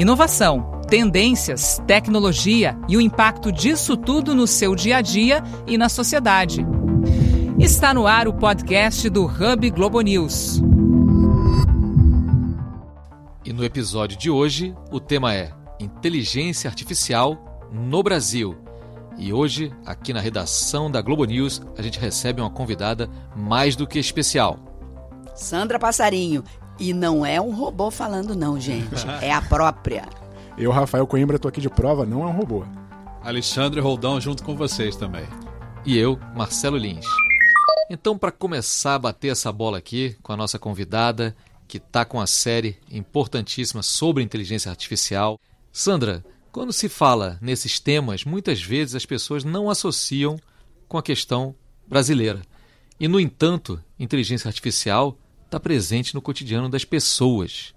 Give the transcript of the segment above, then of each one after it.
Inovação, tendências, tecnologia e o impacto disso tudo no seu dia a dia e na sociedade. Está no ar o podcast do Hub Globo News. E no episódio de hoje, o tema é Inteligência Artificial no Brasil. E hoje, aqui na redação da Globo News, a gente recebe uma convidada mais do que especial. Sandra Passarinho. E não é um robô falando, não, gente. É a própria. Eu, Rafael Coimbra, tô aqui de prova, não é um robô. Alexandre Roldão junto com vocês também. E eu, Marcelo Lins. Então, para começar a bater essa bola aqui com a nossa convidada, que está com a série importantíssima sobre inteligência artificial, Sandra, quando se fala nesses temas, muitas vezes as pessoas não associam com a questão brasileira. E, no entanto, inteligência artificial está presente no cotidiano das pessoas.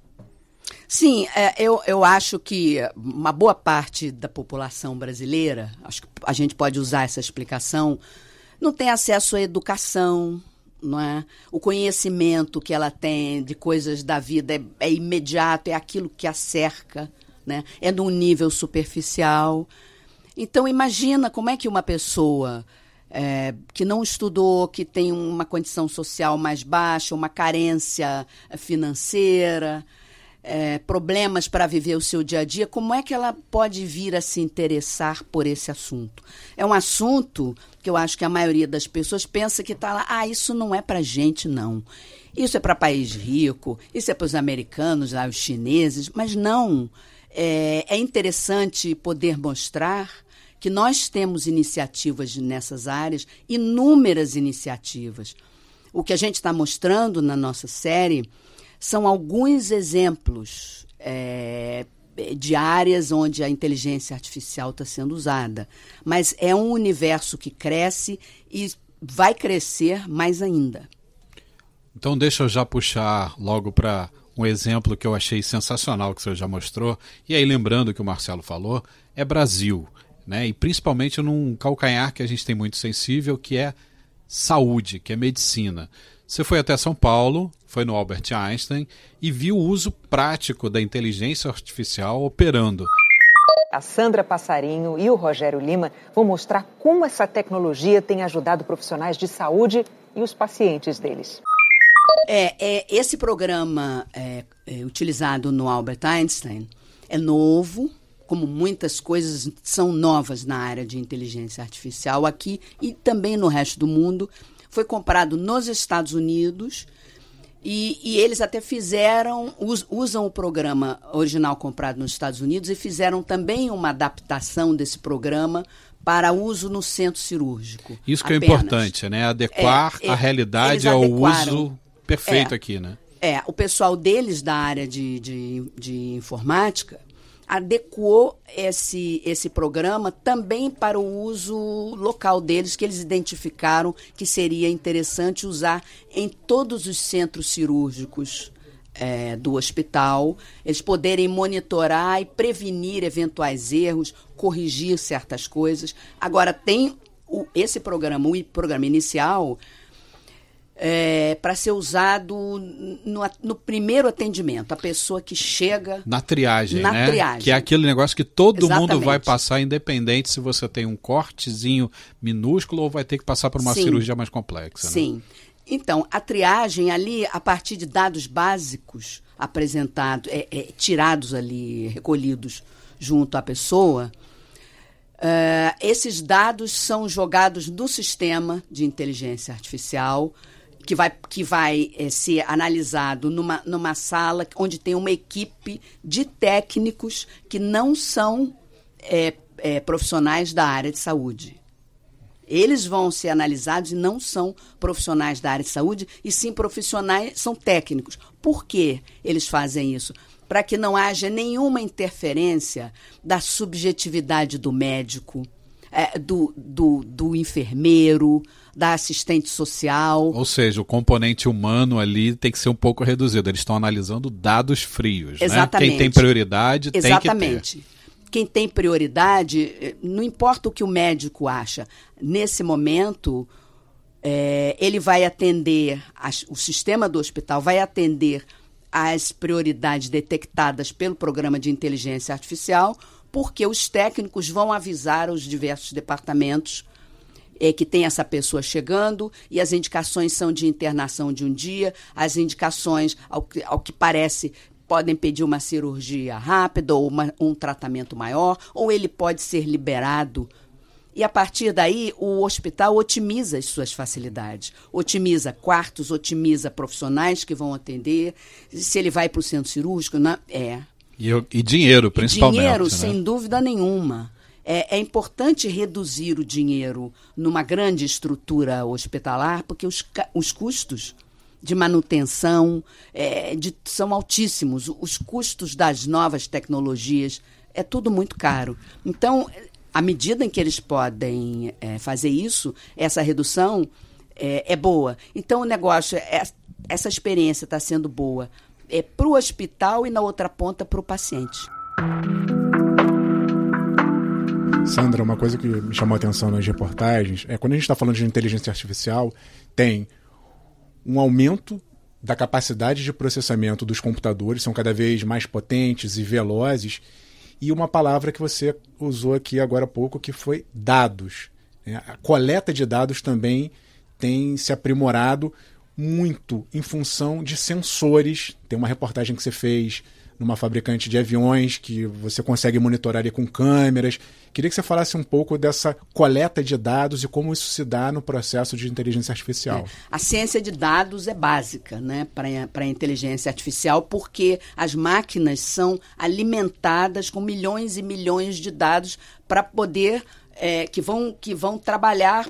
Sim, é, eu, eu acho que uma boa parte da população brasileira, acho que a gente pode usar essa explicação, não tem acesso à educação, não é? O conhecimento que ela tem de coisas da vida é, é imediato, é aquilo que a cerca, né? É num nível superficial. Então imagina como é que uma pessoa é, que não estudou, que tem uma condição social mais baixa, uma carência financeira, é, problemas para viver o seu dia a dia, como é que ela pode vir a se interessar por esse assunto? É um assunto que eu acho que a maioria das pessoas pensa que está lá, ah, isso não é para gente, não. Isso é para país rico, isso é para os americanos, lá, os chineses, mas não. É, é interessante poder mostrar que nós temos iniciativas nessas áreas, inúmeras iniciativas. O que a gente está mostrando na nossa série são alguns exemplos é, de áreas onde a inteligência artificial está sendo usada. Mas é um universo que cresce e vai crescer mais ainda. Então, deixa eu já puxar logo para um exemplo que eu achei sensacional que o senhor já mostrou. E aí, lembrando que o Marcelo falou, é Brasil né? E principalmente num calcanhar que a gente tem muito sensível, que é saúde, que é medicina. Você foi até São Paulo, foi no Albert Einstein e viu o uso prático da inteligência artificial operando. A Sandra Passarinho e o Rogério Lima vão mostrar como essa tecnologia tem ajudado profissionais de saúde e os pacientes deles. É, é esse programa é, é, utilizado no Albert Einstein é novo, como muitas coisas são novas na área de inteligência artificial aqui e também no resto do mundo, foi comprado nos Estados Unidos e, e eles até fizeram, us, usam o programa original comprado nos Estados Unidos e fizeram também uma adaptação desse programa para uso no centro cirúrgico. Isso que é apenas. é importante, né? Adequar é, a realidade ao uso perfeito é, aqui, né? É, o pessoal deles da área de, de, de informática adequou esse, esse programa também para o uso local deles, que eles identificaram que seria interessante usar em todos os centros cirúrgicos é, do hospital, eles poderem monitorar e prevenir eventuais erros, corrigir certas coisas. Agora, tem o, esse programa, o programa inicial, é, para ser usado no, no, primeiro atendimento, a pessoa que chega. Na triagem, na né? Triagem. Que é aquele negócio que todo Exatamente. mundo vai passar, independente se você tem um cortezinho minúsculo ou vai ter que passar por uma Sim. cirurgia mais complexa. Né? Sim. Né? Então, a triagem ali, a partir de dados básicos apresentados, é, é, tirados ali, recolhidos junto à pessoa, uh, esses dados são jogados no sistema de inteligência artificial que vai, que vai é, ser analisado numa, numa sala onde tem uma equipe de técnicos que não são é, é, profissionais da área de saúde. Eles vão ser analisados e não são profissionais da área de saúde, e sim profissionais, são técnicos. Por que eles fazem isso? Para que não haja nenhuma interferência da subjetividade do médico, do, do, do enfermeiro, da assistente social. Ou seja, o componente humano ali tem que ser um pouco reduzido. Eles estão analisando dados frios. Exatamente. Né? Quem tem prioridade Exatamente. tem que ter. Quem tem prioridade, eh, não importa o que o médico acha, nesse momento, é, ele vai atender, a, o sistema do hospital vai atender as prioridades detectadas pelo programa de inteligência artificial, porque os técnicos vão avisar os diversos departamentos é, que tem essa pessoa chegando e as indicações são de internação de um dia, as indicações, ao que, ao que parece, podem pedir uma cirurgia rápida ou uma, um tratamento maior, ou ele pode ser liberado. E a partir daí, o hospital otimiza as suas facilidades. Otimiza quartos, otimiza profissionais que vão atender. Se ele vai para o centro cirúrgico, não, é. E, e dinheiro, principalmente. Dinheiro, né? sem dúvida nenhuma. É, é, importante reduzir o dinheiro numa grande estrutura hospitalar, porque os, os custos de manutenção é, de, são altíssimos. Os custos das novas tecnologias é tudo muito caro. Então, à medida em que eles podem é, fazer isso, essa redução é, é, boa. Então, o negócio, é, essa experiência está sendo boa é, para o hospital e na outra ponta para o paciente. Sandra, uma coisa que me chamou a atenção nas reportagens é quando a gente está falando de inteligência artificial, tem um aumento da capacidade de processamento dos computadores, são cada vez mais potentes e velozes, e uma palavra que você usou aqui agora há pouco, que foi dados. Né? A coleta de dados também tem se aprimorado muito em função de sensores. Tem uma reportagem que você fez numa fabricante de aviões que você consegue monitorar com câmeras. Queria que você falasse um pouco dessa coleta de dados e como isso se dá no processo de inteligência artificial. É, a ciência de dados é básica né, para a inteligência artificial, porque as máquinas são alimentadas com milhões e milhões de dados para poder é, que, vão, que vão trabalhar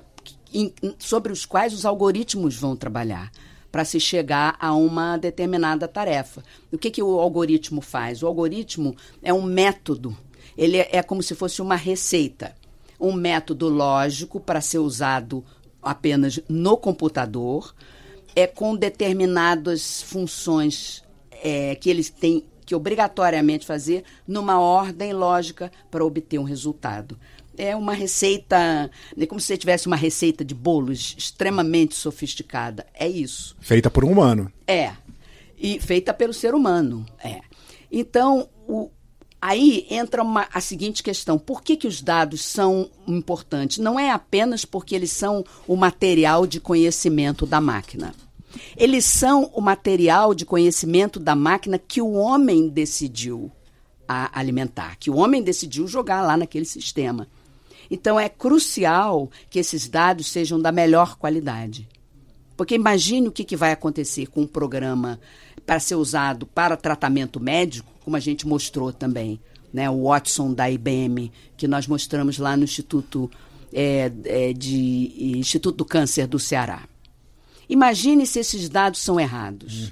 sobre os quais os algoritmos vão trabalhar para se chegar a uma determinada tarefa. O que, que o algoritmo faz? O algoritmo é um método, ele é, é como se fosse uma receita. Um método lógico para ser usado apenas no computador, é com determinadas funções é, que eles têm que obrigatoriamente fazer numa ordem lógica para obter um resultado é uma receita, é como se você tivesse uma receita de bolos extremamente sofisticada. É isso. Feita por um humano. É. E feita pelo ser humano. É. Então, o, aí entra uma, a seguinte questão: por que, que os dados são importantes? Não é apenas porque eles são o material de conhecimento da máquina. Eles são o material de conhecimento da máquina que o homem decidiu alimentar, que o homem decidiu jogar lá naquele sistema. Então é crucial que esses dados sejam da melhor qualidade. Porque imagine o que, que vai acontecer com um programa para ser usado para tratamento médico, como a gente mostrou também, né? o Watson da IBM, que nós mostramos lá no Instituto, é, é, de, Instituto do Câncer do Ceará. Imagine se esses dados são errados.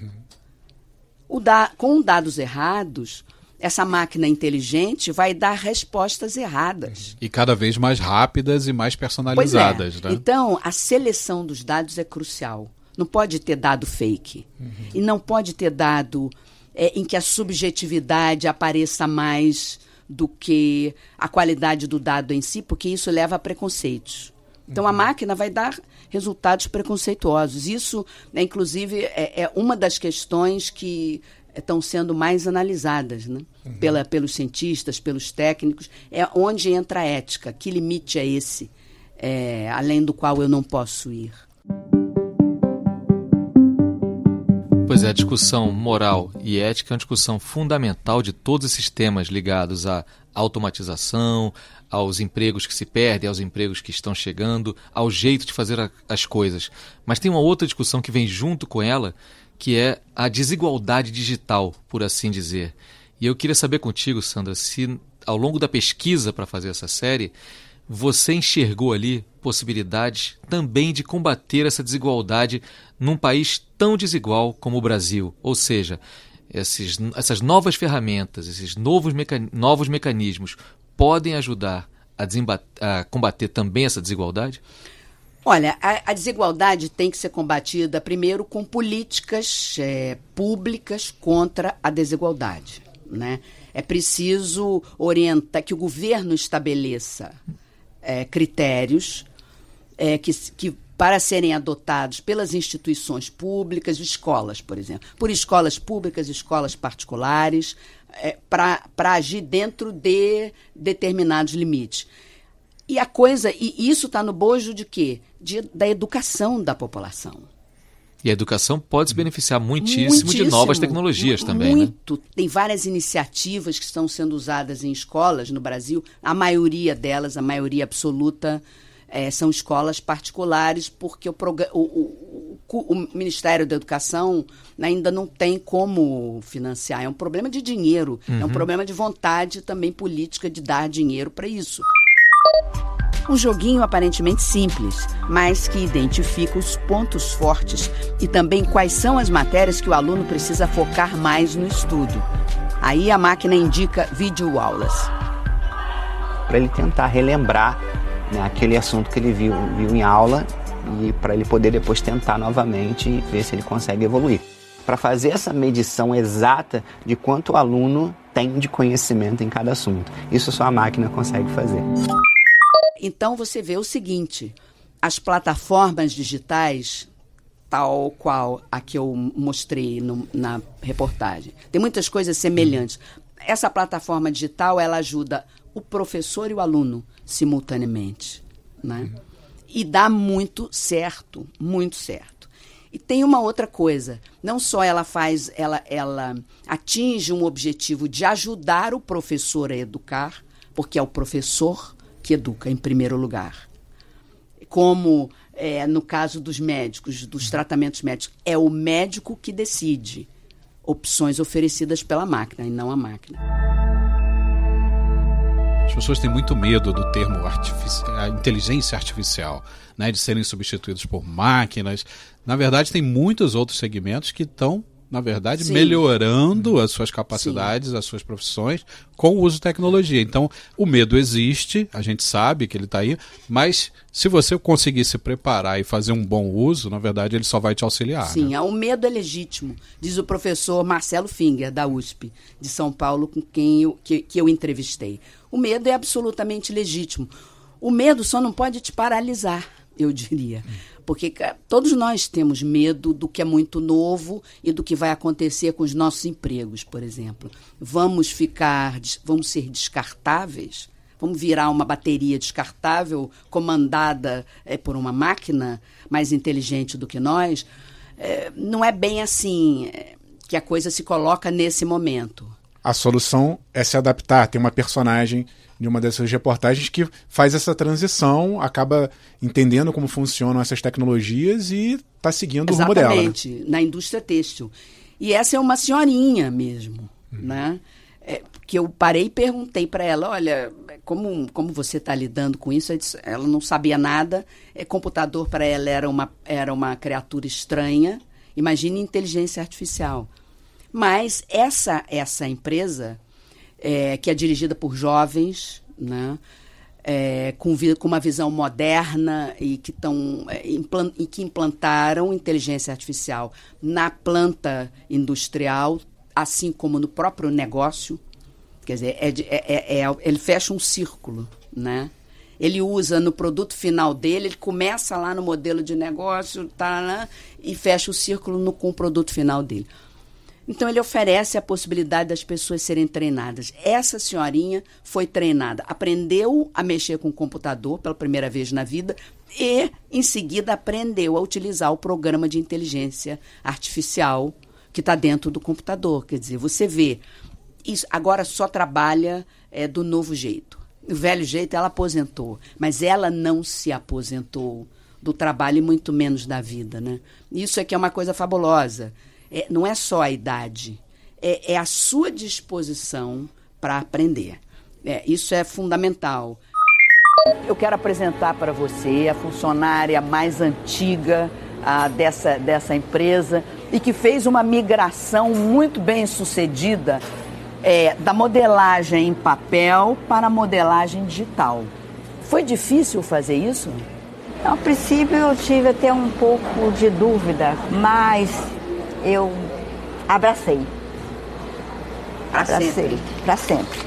Uhum. Da, com dados errados, essa máquina inteligente vai dar respostas erradas. E cada vez mais rápidas e mais personalizadas. É. Né? Então, a seleção dos dados é crucial. Não pode ter dado fake. Uhum. E não pode ter dado é, em que a subjetividade apareça mais do que a qualidade do dado em si, porque isso leva a preconceitos. Então, uhum. a máquina vai dar resultados preconceituosos. Isso, né, inclusive, é, é uma das questões que estão sendo mais analisadas né? Uhum. Pela, pelos cientistas, pelos técnicos. É onde entra a ética. Que limite é esse, é, além do qual eu não posso ir? Pois é, a discussão moral e ética é uma discussão fundamental de todos esses temas ligados à automatização, aos empregos que se perdem, aos empregos que estão chegando, ao jeito de fazer a, as coisas. Mas tem uma outra discussão que vem junto com ela, que é a desigualdade digital, por assim dizer. E eu queria saber contigo, Sandra, se ao longo da pesquisa para fazer essa série, você enxergou ali possibilidades também de combater essa desigualdade num país tão desigual como o Brasil. Ou seja, esses, essas novas ferramentas, esses novos, mecan, novos mecanismos podem ajudar a, a combater também essa desigualdade? Olha, a, a, desigualdade tem que ser combatida primeiro com políticas é, públicas contra a desigualdade. Né? É preciso orientar que o governo estabeleça é, critérios é, que, que para serem adotados pelas instituições públicas, escolas, por exemplo, por escolas públicas, escolas particulares, é, para agir dentro de determinados limites. E a coisa, e isso está no bojo de quê? De, da educação da população. E a educação pode se beneficiar muitíssimo, muitíssimo de novas tecnologias também. Né? Muito. Né? Tem várias iniciativas que estão sendo usadas em escolas no Brasil. A maioria delas, a maioria absoluta, é, são escolas particulares, porque o, o, o, o, Ministério da Educação ainda não tem como financiar. É um problema de dinheiro, uhum. é um uhum. problema de vontade também política de dar dinheiro para isso. Um joguinho aparentemente simples, mas que identifica os pontos fortes e também quais são as matérias que o aluno precisa focar mais no estudo. Aí a máquina indica videoaulas. Para ele tentar relembrar né, aquele assunto que ele viu, viu em aula e para ele poder depois tentar novamente e ver se ele consegue evoluir. Para fazer essa medição exata de quanto o aluno tem de conhecimento em cada assunto. Isso só a máquina consegue fazer. Então você vê o seguinte: as plataformas digitais, tal qual a que eu mostrei no, na reportagem, tem muitas coisas semelhantes. Essa plataforma digital ela ajuda o professor e o aluno simultaneamente, né? E dá muito certo, muito certo. E tem uma outra coisa, não só ela faz, ela, ela atinge um objetivo de ajudar o professor a educar, porque é o professor que educa em primeiro lugar. Como é, no caso dos médicos, dos tratamentos médicos, é o médico que decide opções oferecidas pela máquina e não a máquina. As pessoas têm muito medo do termo inteligência artificial, né, de serem substituídos por máquinas. Na verdade, tem muitos outros segmentos que estão na verdade, Sim. melhorando as suas capacidades, Sim. as suas profissões com o uso de tecnologia. Então, o medo existe, a gente sabe que ele está aí, mas se você conseguir se preparar e fazer um bom uso, na verdade, ele só vai te auxiliar. Sim, né? o medo é legítimo, diz o professor Marcelo Finger, da USP, de São Paulo, com quem eu, que, que eu entrevistei. O medo é absolutamente legítimo. O medo só não pode te paralisar, eu diria. Porque todos nós temos medo do que é muito novo e do que vai acontecer com os nossos empregos, por exemplo. Vamos ficar, vamos ser descartáveis? Vamos virar uma bateria descartável comandada é, por uma máquina mais inteligente do que nós? É, não é bem assim é, que a coisa se coloca nesse momento. A solução é se adaptar. Tem uma personagem de uma dessas reportagens que faz essa transição, acaba entendendo como funcionam essas tecnologias e está seguindo Exatamente, o rumo dela. Exatamente, né? na indústria têxtil. E essa é uma senhorinha mesmo, uhum. né? É, que eu parei e perguntei para ela, olha, como, como você está lidando com isso? Ela não sabia nada, é, computador para ela era uma, era uma criatura estranha, imagine inteligência artificial. Mas essa, essa empresa é, que é dirigida por jovens, né? É, com, com, uma visão moderna e que, tão, é, implant, e que implantaram inteligência artificial na planta industrial, assim como no próprio negócio. Quer dizer, é, é, é, é ele fecha um círculo, né? Ele usa no produto final dele, ele começa lá no modelo de negócio tá, né? e fecha o círculo no, com o produto final dele. Então, ele oferece a possibilidade das pessoas serem treinadas. Essa senhorinha foi treinada, aprendeu a mexer com o computador pela primeira vez na vida e, em seguida, aprendeu a utilizar o programa de inteligência artificial que está dentro do computador. Quer dizer, você vê, isso agora só trabalha é, do novo jeito. O velho jeito ela aposentou, mas ela não se aposentou do trabalho e muito menos da vida. Né? Isso é que é uma coisa fabulosa é, não é só a idade, é, é a sua disposição para aprender. É, isso é fundamental. Eu quero apresentar para você a funcionária mais antiga a, dessa, dessa empresa e que fez uma migração muito bem sucedida é, da modelagem em papel para a modelagem digital. Foi difícil fazer isso? A princípio eu tive até um pouco de dúvida, mas eu abracei. Pra abracei. Sempre. Para sempre.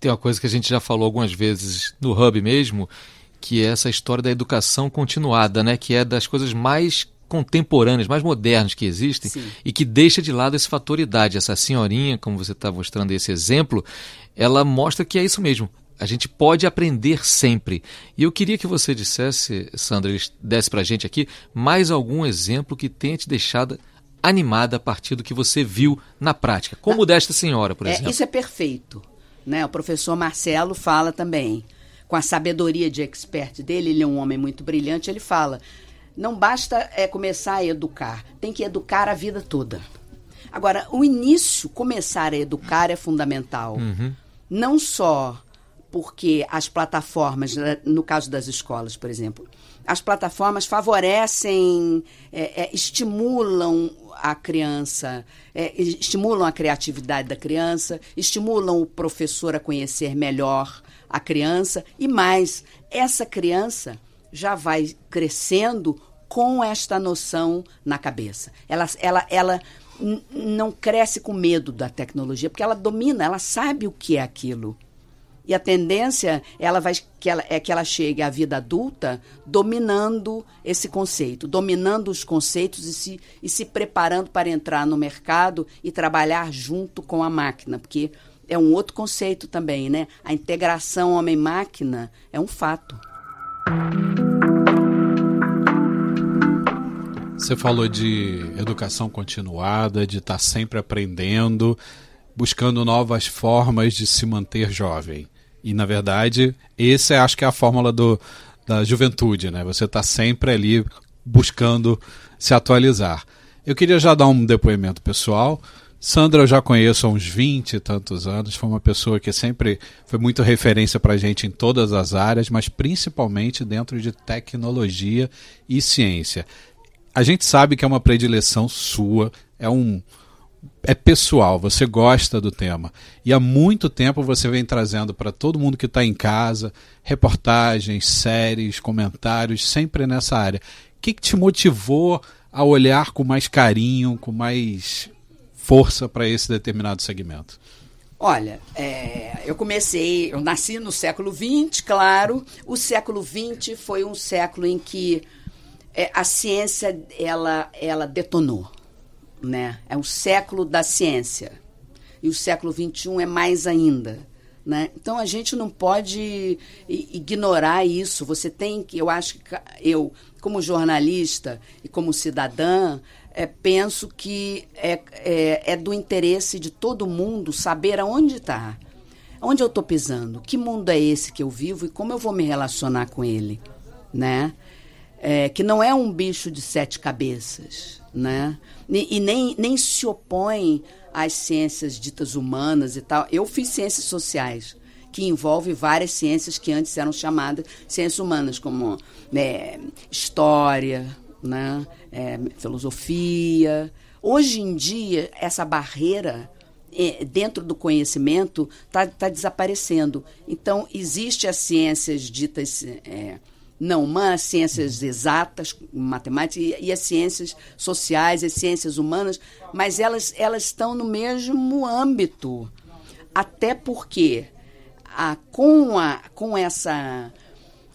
Tem uma coisa que a gente já falou algumas vezes no Hub mesmo, que é essa história da educação continuada, né? Que é das coisas mais contemporâneas, mais modernas que existem Sim. e que deixa de lado esse fator idade. Essa senhorinha, como você está mostrando esse exemplo, ela mostra que é isso mesmo. A gente pode aprender sempre. E eu queria que você dissesse, Sandra, desse para a gente aqui mais algum exemplo que tenha te deixado animada a partir do que você viu na prática, como desta senhora, por É, exemplo. isso é perfeito. Né? O professor Marcelo fala também, com a sabedoria de expert dele, ele é um homem muito brilhante, ele fala: não basta é, começar a educar, tem que educar a vida toda. Agora, o início, começar a educar é fundamental. Não só porque as plataformas, né, no caso das escolas, por exemplo, as plataformas favorecem, é, é, estimulam a criança, é, estimulam a criatividade da criança, estimulam o professor a conhecer melhor a criança e mais, essa criança já vai crescendo com esta noção na cabeça. Ela, ela, ela não cresce com medo da tecnologia, porque ela domina, ela sabe o que é aquilo. E a tendência ela vai, que ela, é que ela chegue à vida adulta dominando esse conceito, dominando os conceitos e se, e se preparando para entrar no mercado e trabalhar junto com a máquina, porque é um outro conceito também, né? A integração homem-máquina é um fato. Você falou de educação continuada, de estar sempre aprendendo, buscando novas formas de se manter jovem. E, na verdade, esse acho que é a fórmula do, da juventude, né? Você está sempre ali buscando se atualizar. Eu queria já dar um depoimento pessoal. Sandra eu já conheço há uns 20 e tantos anos, foi uma pessoa que sempre foi muito referência para a gente em todas as áreas, mas principalmente dentro de tecnologia e ciência. A gente sabe que é uma predileção sua, é um é pessoal, você gosta do tema. E há muito tempo você vem trazendo para todo mundo que está em casa reportagens, séries, comentários, sempre nessa área. O que, que te motivou a olhar com mais carinho, com mais força para esse determinado segmento? Olha, é, eu comecei, eu nasci no século XX, claro. O século XX foi um século em que é, a ciência ela, ela detonou, né? É um século da ciência. E o século XXI é mais ainda. Né? Então a gente não pode ignorar isso. Você tem que, eu acho que eu, como jornalista e como cidadã, é, penso que é, é, é, do interesse de todo mundo saber aonde está, onde eu estou pisando, que mundo é esse que eu vivo e como eu vou me relacionar com ele, né? É, que não é um bicho de sete cabeças, né? E, e, nem, nem se opõe às ciências ditas humanas e tal. Eu fiz ciências sociais, que envolve várias ciências que antes eram chamadas ciências humanas, como né, história, né? É, filosofia. Hoje em dia, essa barreira é, dentro do conhecimento está tá desaparecendo. Então, existe as ciências ditas é, não humanas, ciências exatas, matemática, e, e, as ciências sociais, as ciências humanas, mas elas, elas estão no mesmo âmbito. Até porque a, com, a, com essa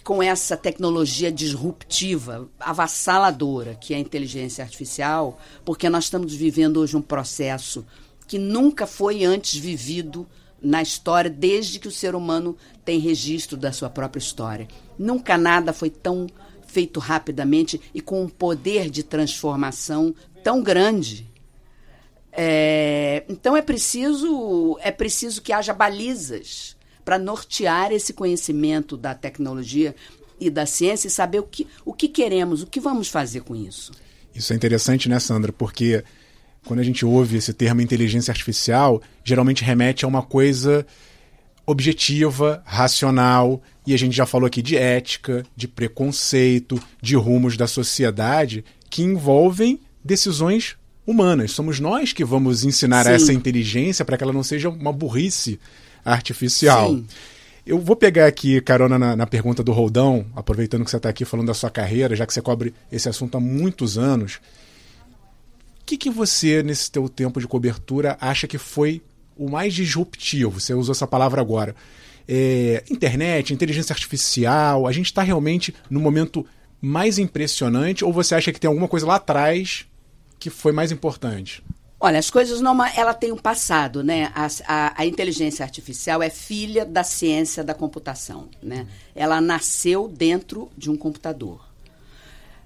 com essa tecnologia disruptiva, avassaladora, que é a inteligência artificial, porque nós estamos vivendo hoje um processo que nunca foi antes vivido na história, desde que o ser humano tem registro da sua própria história. Nunca nada foi tão feito rapidamente e com um poder de transformação tão grande. É, então é preciso é preciso que haja balizas para nortear esse conhecimento da tecnologia e da ciência e saber o que, o que queremos, o que vamos fazer com isso. Isso é interessante, né, Sandra? Porque quando a gente ouve esse termo inteligência artificial, geralmente remete a uma coisa objetiva, racional, e a gente já falou aqui de ética, de preconceito, de rumos da sociedade que envolvem decisões humanas. Somos nós que vamos ensinar Sim. essa inteligência para que ela não seja uma burrice artificial. Sim. Eu vou pegar aqui carona na, na pergunta do Roldão, aproveitando que você está aqui falando da sua carreira, já que você cobre esse assunto há muitos anos. O que, que você, nesse teu tempo de cobertura, acha que foi o mais disruptivo? Você usou essa palavra agora. é, internet, inteligência artificial, a gente está realmente no momento mais impressionante ou você acha que tem alguma coisa lá atrás que foi mais importante? Olha, as coisas não. Ela tem um passado, né? A, a, a, inteligência artificial é filha da ciência da computação, né? Ela nasceu dentro de um computador.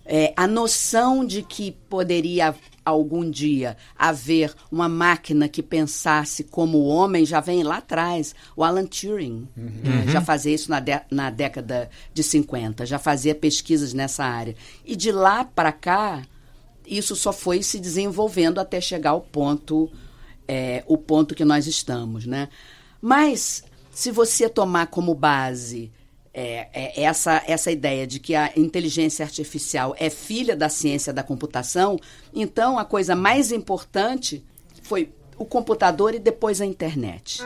É, a noção de que poderia algum dia haver uma máquina que pensasse como o homem já vem lá atrás. O Alan Turing uhum. né, já fazia isso na, de, na década de 50, já fazia pesquisas nessa área. E de lá para cá, isso só foi se desenvolvendo até chegar ao ponto, é, o ponto que nós estamos. Né? Mas, se você tomar como base é, é, essa, essa ideia de que a inteligência artificial é filha da ciência da computação, então a coisa mais importante foi o computador e depois a internet.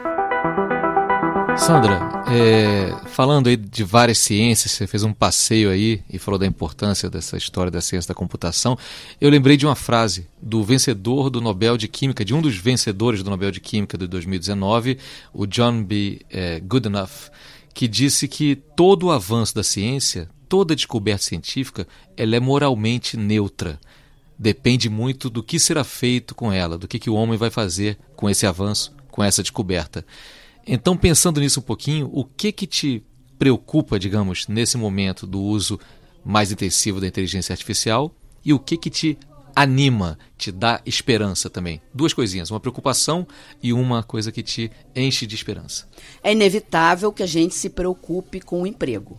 Sandra, é, falando aí de várias ciências, você fez um passeio aí e falou da importância dessa história da ciência da computação. Eu lembrei de uma frase do vencedor do Nobel de Química, de um dos vencedores do Nobel de Química de 2019, o John B. É, Goodenough que disse que todo o avanço da ciência, toda descoberta científica, ela é moralmente neutra. Depende muito do que será feito com ela, do que, que o homem vai fazer com esse avanço, com essa descoberta. Então, pensando nisso um pouquinho, o que que te preocupa, digamos, nesse momento do uso mais intensivo da inteligência artificial e o que que te anima, te dá esperança também. Duas coisinhas, uma preocupação e uma coisa que te enche de esperança. É inevitável que a gente se preocupe com o emprego,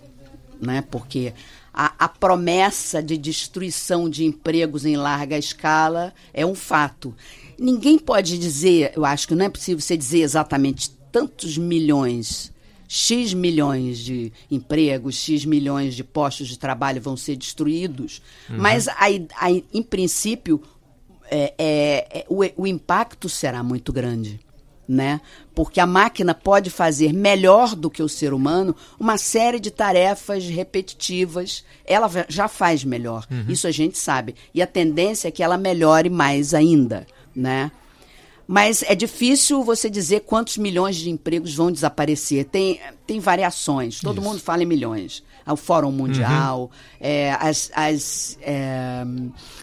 né? Porque a, a promessa de destruição de empregos em larga escala é um fato. Ninguém pode dizer, eu acho que não é possível você dizer exatamente tantos milhões X milhões de empregos, X milhões de postos de trabalho vão ser destruídos, uhum. mas a, a, em princípio é, é, é, o, o impacto será muito grande. Né? Porque a máquina pode fazer melhor do que o ser humano uma série de tarefas repetitivas. Ela já faz melhor. Uhum. Isso a gente sabe. E a tendência é que ela melhore mais ainda, né? Mas é difícil você dizer quantos milhões de empregos vão desaparecer. Tem, tem variações, todo Isso. mundo fala em milhões. O Fórum Mundial, uhum. é, as, as é,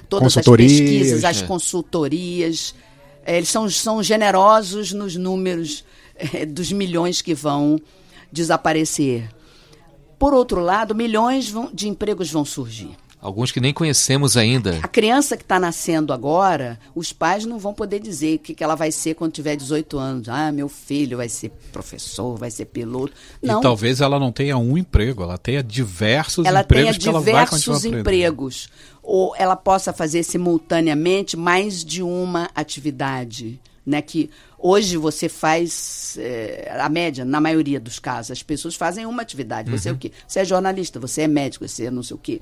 todas as pesquisas, as é. consultorias. É, eles são, são generosos nos números é, dos milhões que vão desaparecer. Por outro lado, milhões vão, de empregos vão surgir. Alguns que nem conhecemos ainda. A criança que está nascendo agora, os pais não vão poder dizer o que, que ela vai ser quando tiver 18 anos. Ah, meu filho vai ser professor, vai ser piloto. Não. E talvez ela não tenha um emprego, ela tenha diversos ela empregos tenha que diversos ela vai empregos. Ou ela possa fazer simultaneamente mais de uma atividade. Né, que hoje você faz é, a média, na maioria dos casos, as pessoas fazem uma atividade. Você uhum. é o quê? Você é jornalista, você é médico, você é não sei o quê.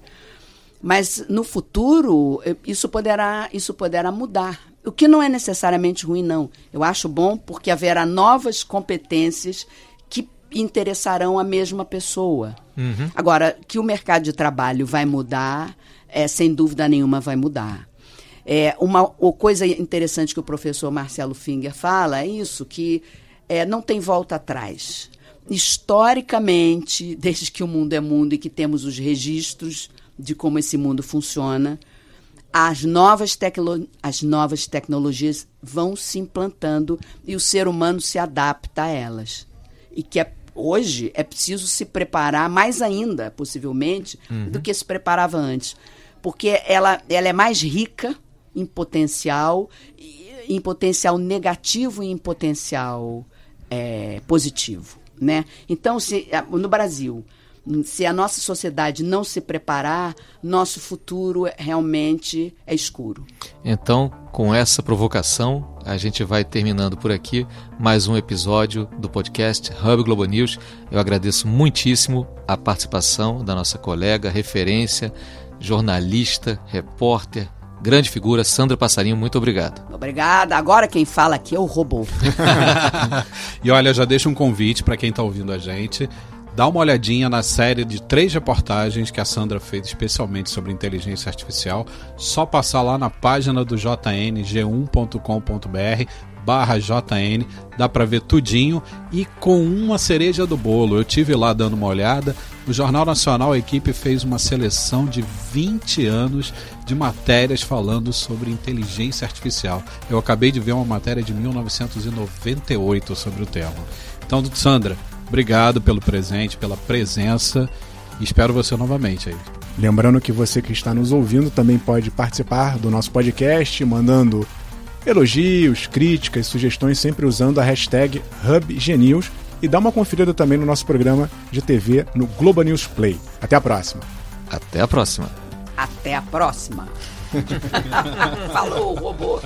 Mas no futuro, eh, isso poderá, isso poderá mudar. O que não é necessariamente ruim, não. Eu acho bom porque haverá novas competências que interessarão a mesma pessoa. Uhum. Agora, que o mercado de trabalho vai mudar, é, sem dúvida nenhuma vai mudar. É, uma, uma coisa interessante que o professor Marcelo Finger fala é isso, que é, não tem volta atrás. Historicamente, desde que o mundo é mundo e que temos os registros de como esse mundo funciona, as novas, as novas tecnologias vão se implantando e o ser humano se adapta a elas. E que é, hoje é preciso se preparar mais ainda, possivelmente, uhum. do que se preparava antes. Porque ela, ela é mais rica em potencial, em potencial negativo e em potencial é, positivo. Né? Então, se, no Brasil, se a nossa sociedade não se preparar, nosso futuro realmente é escuro. Então, com essa provocação, a gente vai terminando por aqui mais um episódio do podcast Hub Globo News. Eu agradeço muitíssimo a participação da nossa colega, referência, jornalista, repórter, grande figura, Sandra Passarinho, muito obrigado. Obrigada. Agora quem fala aqui é o robô. e olha, já deixo um convite para quem está ouvindo a gente dá uma olhadinha na série de três reportagens que a Sandra fez especialmente sobre inteligência artificial. Só passar lá na página do JN, g1.com.br barra JN, dá para ver tudinho e com uma cereja do bolo. Eu tive lá dando uma olhada. O Jornal Nacional, a equipe fez uma seleção de 20 anos de matérias falando sobre inteligência artificial. Eu acabei de ver uma matéria de 1998 sobre o tema. Então, Sandra, obrigado pelo presente, pela presença e espero você novamente aí. Lembrando que você que está nos ouvindo também pode participar do nosso podcast, mandando elogios, críticas, sugestões, sempre usando a hashtag HubGenews e dá uma conferida também no nosso programa de TV no Globo News Play. Até a próxima. Até a próxima. Até a próxima. Falou, robô.